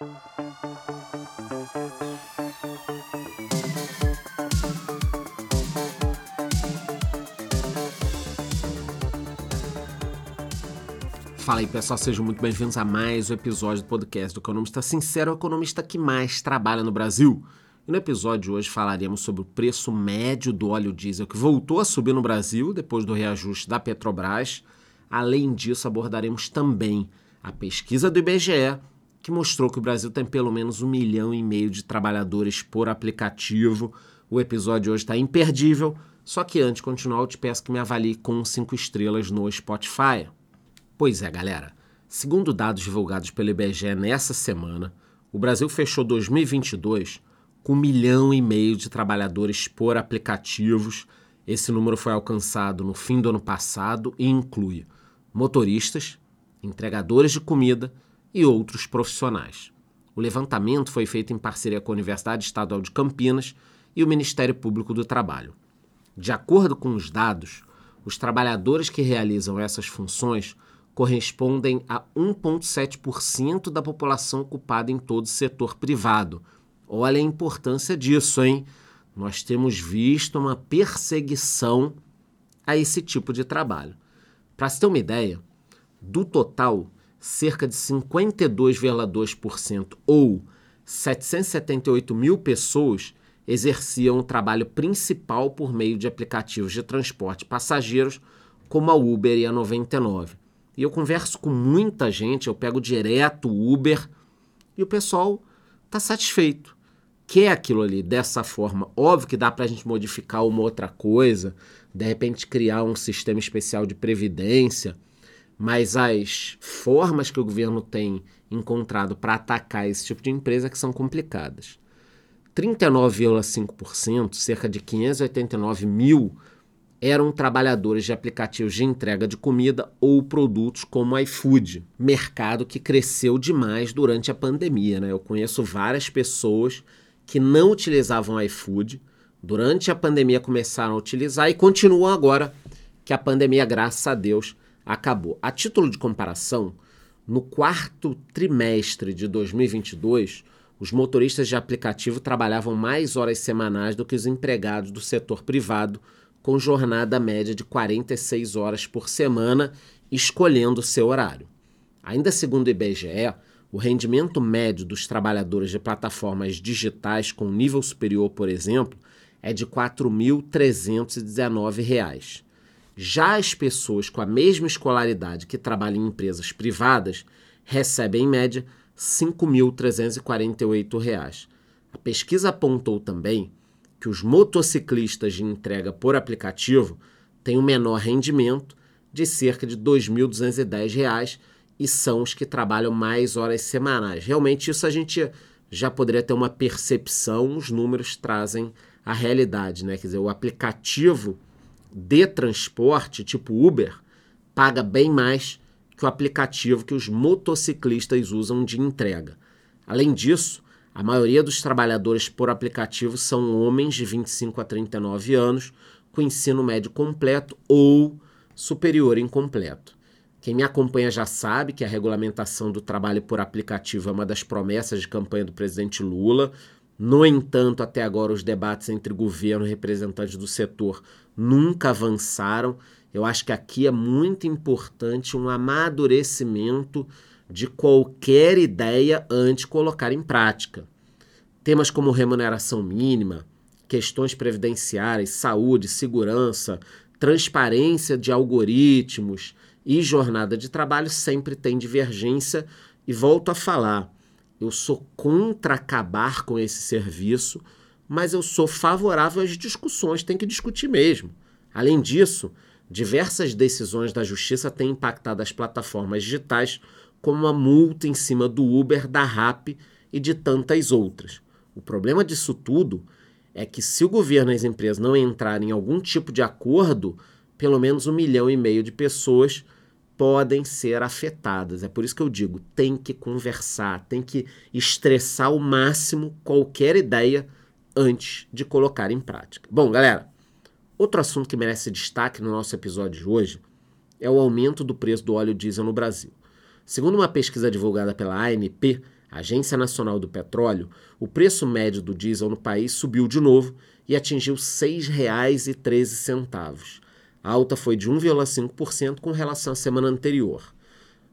Fala aí pessoal, sejam muito bem-vindos a mais um episódio do podcast do Economista Sincero, o economista que mais trabalha no Brasil. E no episódio de hoje falaremos sobre o preço médio do óleo diesel que voltou a subir no Brasil depois do reajuste da Petrobras. Além disso, abordaremos também a pesquisa do IBGE, que mostrou que o Brasil tem pelo menos um milhão e meio de trabalhadores por aplicativo. O episódio hoje está imperdível, só que antes de continuar, eu te peço que me avalie com cinco estrelas no Spotify. Pois é, galera. Segundo dados divulgados pelo IBGE nessa semana, o Brasil fechou 2022 com um milhão e meio de trabalhadores por aplicativos. Esse número foi alcançado no fim do ano passado e inclui motoristas, entregadores de comida e outros profissionais. O levantamento foi feito em parceria com a Universidade Estadual de Campinas e o Ministério Público do Trabalho. De acordo com os dados, os trabalhadores que realizam essas funções correspondem a 1,7% da população ocupada em todo o setor privado. Olha a importância disso, hein? Nós temos visto uma perseguição a esse tipo de trabalho. Para se ter uma ideia, do total, cerca de 52,2% ou 778 mil pessoas exerciam o trabalho principal por meio de aplicativos de transporte passageiros, como a Uber e a 99. E eu converso com muita gente, eu pego direto o Uber e o pessoal está satisfeito. Quer aquilo ali dessa forma. Óbvio que dá para a gente modificar uma outra coisa, de repente criar um sistema especial de previdência, mas as formas que o governo tem encontrado para atacar esse tipo de empresa que são complicadas. 39,5%, cerca de 589 mil eram trabalhadores de aplicativos de entrega de comida ou produtos como iFood, mercado que cresceu demais durante a pandemia. Né? Eu conheço várias pessoas que não utilizavam iFood, durante a pandemia começaram a utilizar e continuam agora que a pandemia, graças a Deus, acabou. A título de comparação, no quarto trimestre de 2022, os motoristas de aplicativo trabalhavam mais horas semanais do que os empregados do setor privado com jornada média de 46 horas por semana, escolhendo seu horário. Ainda segundo o IBGE, o rendimento médio dos trabalhadores de plataformas digitais com nível superior, por exemplo, é de R$ 4.319. Já as pessoas com a mesma escolaridade que trabalham em empresas privadas recebem, em média, R$ 5.348. A pesquisa apontou também que os motociclistas de entrega por aplicativo têm um menor rendimento de cerca de R$ 2.210 e são os que trabalham mais horas semanais. Realmente isso a gente já poderia ter uma percepção, os números trazem a realidade, né? Quer dizer, o aplicativo de transporte, tipo Uber, paga bem mais que o aplicativo que os motociclistas usam de entrega. Além disso, a maioria dos trabalhadores por aplicativo são homens de 25 a 39 anos, com ensino médio completo ou superior incompleto. Quem me acompanha já sabe que a regulamentação do trabalho por aplicativo é uma das promessas de campanha do presidente Lula. No entanto, até agora os debates entre governo e representantes do setor nunca avançaram. Eu acho que aqui é muito importante um amadurecimento de qualquer ideia antes de colocar em prática. Temas como remuneração mínima, questões previdenciárias, saúde, segurança, transparência de algoritmos e jornada de trabalho sempre tem divergência e volto a falar. Eu sou contra acabar com esse serviço, mas eu sou favorável às discussões, tem que discutir mesmo. Além disso, diversas decisões da justiça têm impactado as plataformas digitais como a multa em cima do Uber, da Rap e de tantas outras. O problema disso tudo é que se o governo e as empresas não entrarem em algum tipo de acordo, pelo menos um milhão e meio de pessoas podem ser afetadas. É por isso que eu digo, tem que conversar, tem que estressar ao máximo qualquer ideia antes de colocar em prática. Bom, galera, outro assunto que merece destaque no nosso episódio de hoje é o aumento do preço do óleo diesel no Brasil. Segundo uma pesquisa divulgada pela ANP, Agência Nacional do Petróleo, o preço médio do diesel no país subiu de novo e atingiu R$ 6,13. A alta foi de 1,5% com relação à semana anterior.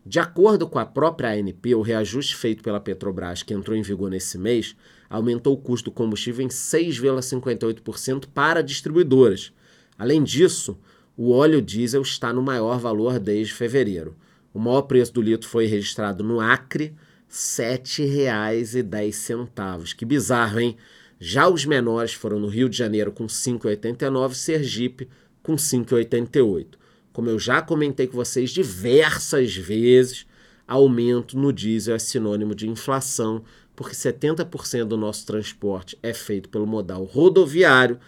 De acordo com a própria ANP, o reajuste feito pela Petrobras, que entrou em vigor nesse mês, aumentou o custo do combustível em 6,58% para distribuidoras. Além disso, o óleo diesel está no maior valor desde fevereiro. O maior preço do litro foi registrado no Acre, R$ 7,10. Que bizarro, hein? Já os menores foram no Rio de Janeiro com 5,89 Sergipe com 5,88. Como eu já comentei com vocês diversas vezes, aumento no diesel é sinônimo de inflação, porque 70% do nosso transporte é feito pelo modal rodoviário,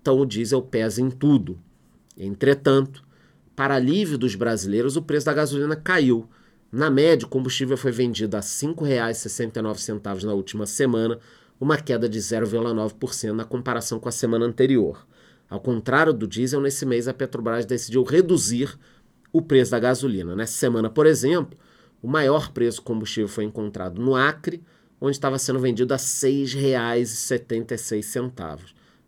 então o diesel pesa em tudo. Entretanto, para alívio dos brasileiros, o preço da gasolina caiu. Na média, o combustível foi vendido a R$ 5,69 na última semana, uma queda de 0,9% na comparação com a semana anterior. Ao contrário do diesel, nesse mês a Petrobras decidiu reduzir o preço da gasolina. Nessa semana, por exemplo, o maior preço do combustível foi encontrado no Acre, onde estava sendo vendido a R$ 6,76.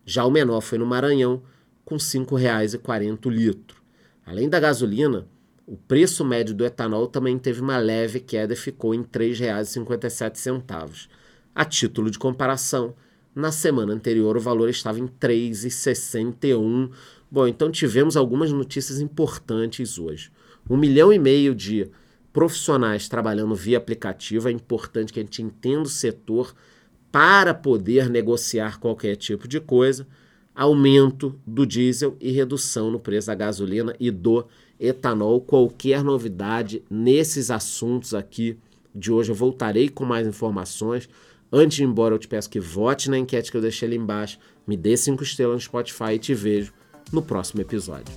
Já o menor foi no Maranhão, com R$ 5,40 o litro. Além da gasolina, o preço médio do etanol também teve uma leve queda e ficou em R$ 3,57. A título de comparação, na semana anterior o valor estava em R$ 3,61. Bom, então tivemos algumas notícias importantes hoje. Um milhão e meio de profissionais trabalhando via aplicativo. É importante que a gente entenda o setor para poder negociar qualquer tipo de coisa. Aumento do diesel e redução no preço da gasolina e do etanol. Qualquer novidade nesses assuntos aqui de hoje, eu voltarei com mais informações. Antes de ir embora, eu te peço que vote na enquete que eu deixei ali embaixo, me dê cinco estrelas no Spotify e te vejo no próximo episódio.